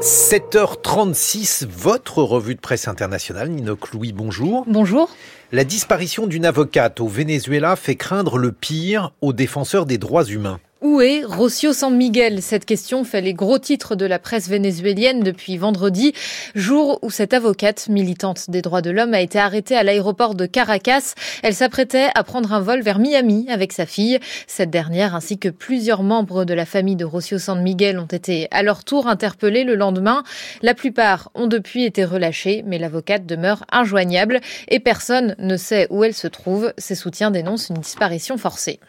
7h36, votre revue de presse internationale. Ninoc Louis, bonjour. Bonjour. La disparition d'une avocate au Venezuela fait craindre le pire aux défenseurs des droits humains. Où est Rocio San Miguel? Cette question fait les gros titres de la presse vénézuélienne depuis vendredi, jour où cette avocate militante des droits de l'homme a été arrêtée à l'aéroport de Caracas. Elle s'apprêtait à prendre un vol vers Miami avec sa fille. Cette dernière ainsi que plusieurs membres de la famille de Rocio San Miguel ont été à leur tour interpellés le lendemain. La plupart ont depuis été relâchés, mais l'avocate demeure injoignable et personne ne sait où elle se trouve. Ses soutiens dénoncent une disparition forcée.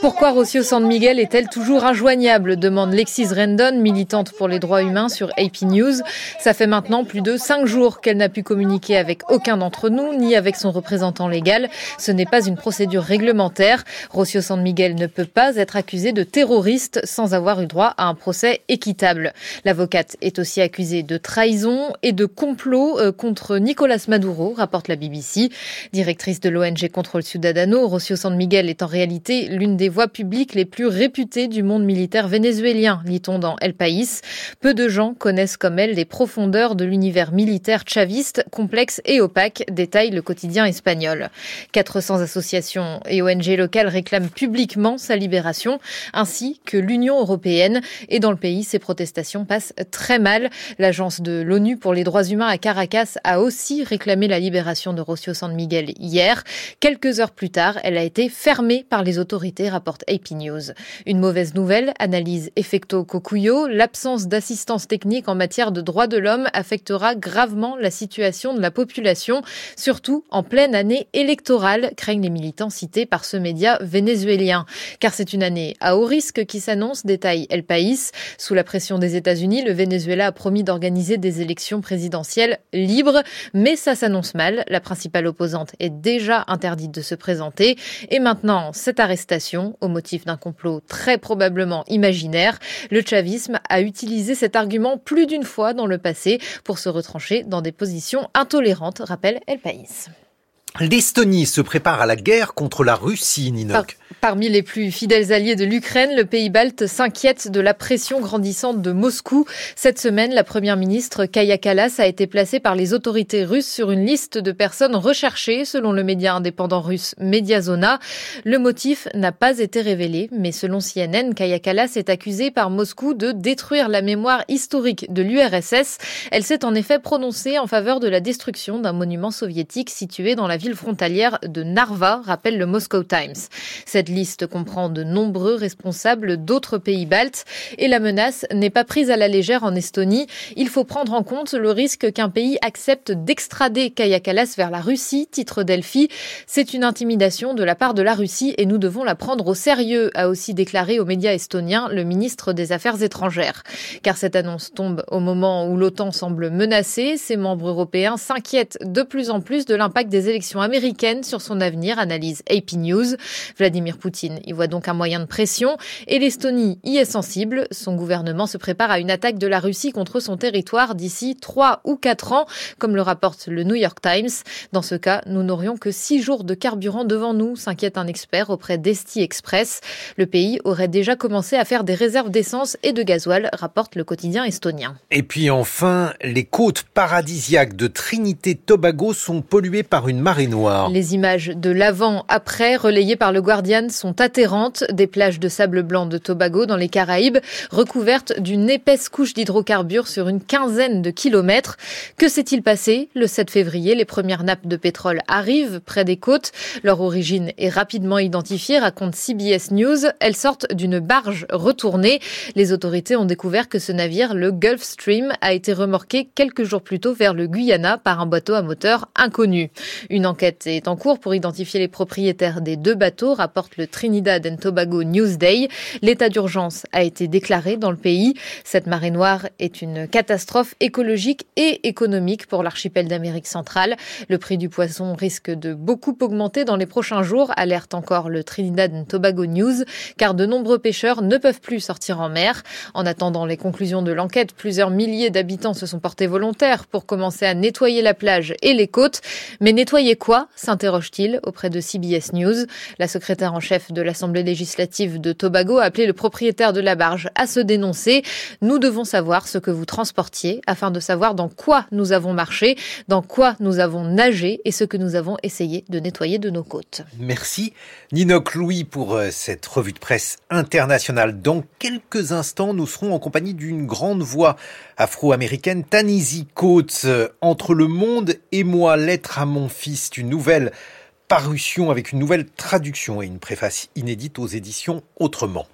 Pourquoi Rocio San Miguel est-elle toujours injoignable demande Lexis Rendon, militante pour les droits humains sur AP News. Ça fait maintenant plus de cinq jours qu'elle n'a pu communiquer avec aucun d'entre nous, ni avec son représentant légal. Ce n'est pas une procédure réglementaire. Rocio San Miguel ne peut pas être accusé de terroriste sans avoir eu droit à un procès équitable. L'avocate est aussi accusée de trahison et de complot euh, contre Nicolas Maduro, rapporte la BBC. Directrice de l'ONG Contrôle Ciudadano, Rocio San Miguel est en réalité l'une des voix publiques les plus réputées du monde militaire vénézuélien, lit-on dans El País. Peu de gens connaissent comme elle les profondeurs de l'univers militaire chaviste, complexe et opaque, détaille le quotidien espagnol. 400 associations et ONG locales réclament publiquement sa libération, ainsi que l'Union européenne. Et dans le pays, ces protestations passent très mal. L'agence de l'ONU pour les droits humains à Caracas a aussi réclamé la libération de Rocio San Miguel hier. Quelques heures plus tard, elle a été fermée par les autorités, rapporte AP News. Une mauvaise nouvelle, analyse Effecto Cocuyo, l'absence d'assistance technique en matière de droits de l'homme affectera gravement la situation de la population, surtout en pleine année électorale, craignent les militants cités par ce média vénézuélien. Car c'est une année à haut risque qui s'annonce, détaille El País. Sous la pression des États-Unis, le Venezuela a promis d'organiser des élections présidentielles libres, mais ça s'annonce mal. La principale opposante est déjà interdite de se présenter. Et maintenant, cette arrestation, au motif d'un complot très probablement imaginaire, le chavisme a utilisé cet argument plus d'une fois dans le passé pour se retrancher dans des positions intolérantes, rappelle El País. L'Estonie se prépare à la guerre contre la Russie, Ninoc. parmi les plus fidèles alliés de l'Ukraine, le pays balte s'inquiète de la pression grandissante de Moscou. Cette semaine, la première ministre Kaya Kalas a été placée par les autorités russes sur une liste de personnes recherchées, selon le média indépendant russe Mediazona. Le motif n'a pas été révélé, mais selon CNN, Kaya Kalas est accusée par Moscou de détruire la mémoire historique de l'URSS. Elle s'est en effet prononcée en faveur de la destruction d'un monument soviétique situé dans la ville frontalière de Narva, rappelle le Moscow Times. Cette liste comprend de nombreux responsables d'autres pays baltes et la menace n'est pas prise à la légère en Estonie. Il faut prendre en compte le risque qu'un pays accepte d'extrader Kaya Kalas vers la Russie, titre Delphi. C'est une intimidation de la part de la Russie et nous devons la prendre au sérieux, a aussi déclaré aux médias estoniens le ministre des Affaires étrangères. Car cette annonce tombe au moment où l'OTAN semble menacée, ses membres européens s'inquiètent de plus en plus de l'impact des élections américaine sur son avenir, analyse AP News. Vladimir Poutine y voit donc un moyen de pression et l'Estonie y est sensible. Son gouvernement se prépare à une attaque de la Russie contre son territoire d'ici trois ou quatre ans, comme le rapporte le New York Times. Dans ce cas, nous n'aurions que six jours de carburant devant nous, s'inquiète un expert auprès d'Esti Express. Le pays aurait déjà commencé à faire des réserves d'essence et de gasoil, rapporte le quotidien estonien. Et puis enfin, les côtes paradisiaques de Trinité-Tobago sont polluées par une marée les images de l'avant-après relayées par le Guardian sont atterrantes. Des plages de sable blanc de Tobago dans les Caraïbes, recouvertes d'une épaisse couche d'hydrocarbures sur une quinzaine de kilomètres. Que s'est-il passé Le 7 février, les premières nappes de pétrole arrivent près des côtes. Leur origine est rapidement identifiée, raconte CBS News. Elles sortent d'une barge retournée. Les autorités ont découvert que ce navire, le Gulf Stream, a été remorqué quelques jours plus tôt vers le Guyana par un bateau à moteur inconnu. Une enquête est en cours pour identifier les propriétaires des deux bateaux, rapporte le Trinidad and Tobago Newsday. L'état d'urgence a été déclaré dans le pays. Cette marée noire est une catastrophe écologique et économique pour l'archipel d'Amérique centrale. Le prix du poisson risque de beaucoup augmenter dans les prochains jours, alerte encore le Trinidad and Tobago News, car de nombreux pêcheurs ne peuvent plus sortir en mer. En attendant les conclusions de l'enquête, plusieurs milliers d'habitants se sont portés volontaires pour commencer à nettoyer la plage et les côtes. Mais nettoyer quoi s'interroge-t-il auprès de CBS News? La secrétaire en chef de l'Assemblée législative de Tobago a appelé le propriétaire de la barge à se dénoncer. Nous devons savoir ce que vous transportiez afin de savoir dans quoi nous avons marché, dans quoi nous avons nagé et ce que nous avons essayé de nettoyer de nos côtes. Merci Ninoc Louis pour euh, cette revue de presse internationale. Dans quelques instants, nous serons en compagnie d'une grande voix afro-américaine, Tanisi Coates. Entre le monde et moi, lettre à mon fils, une nouvelle parution avec une nouvelle traduction et une préface inédite aux éditions Autrement.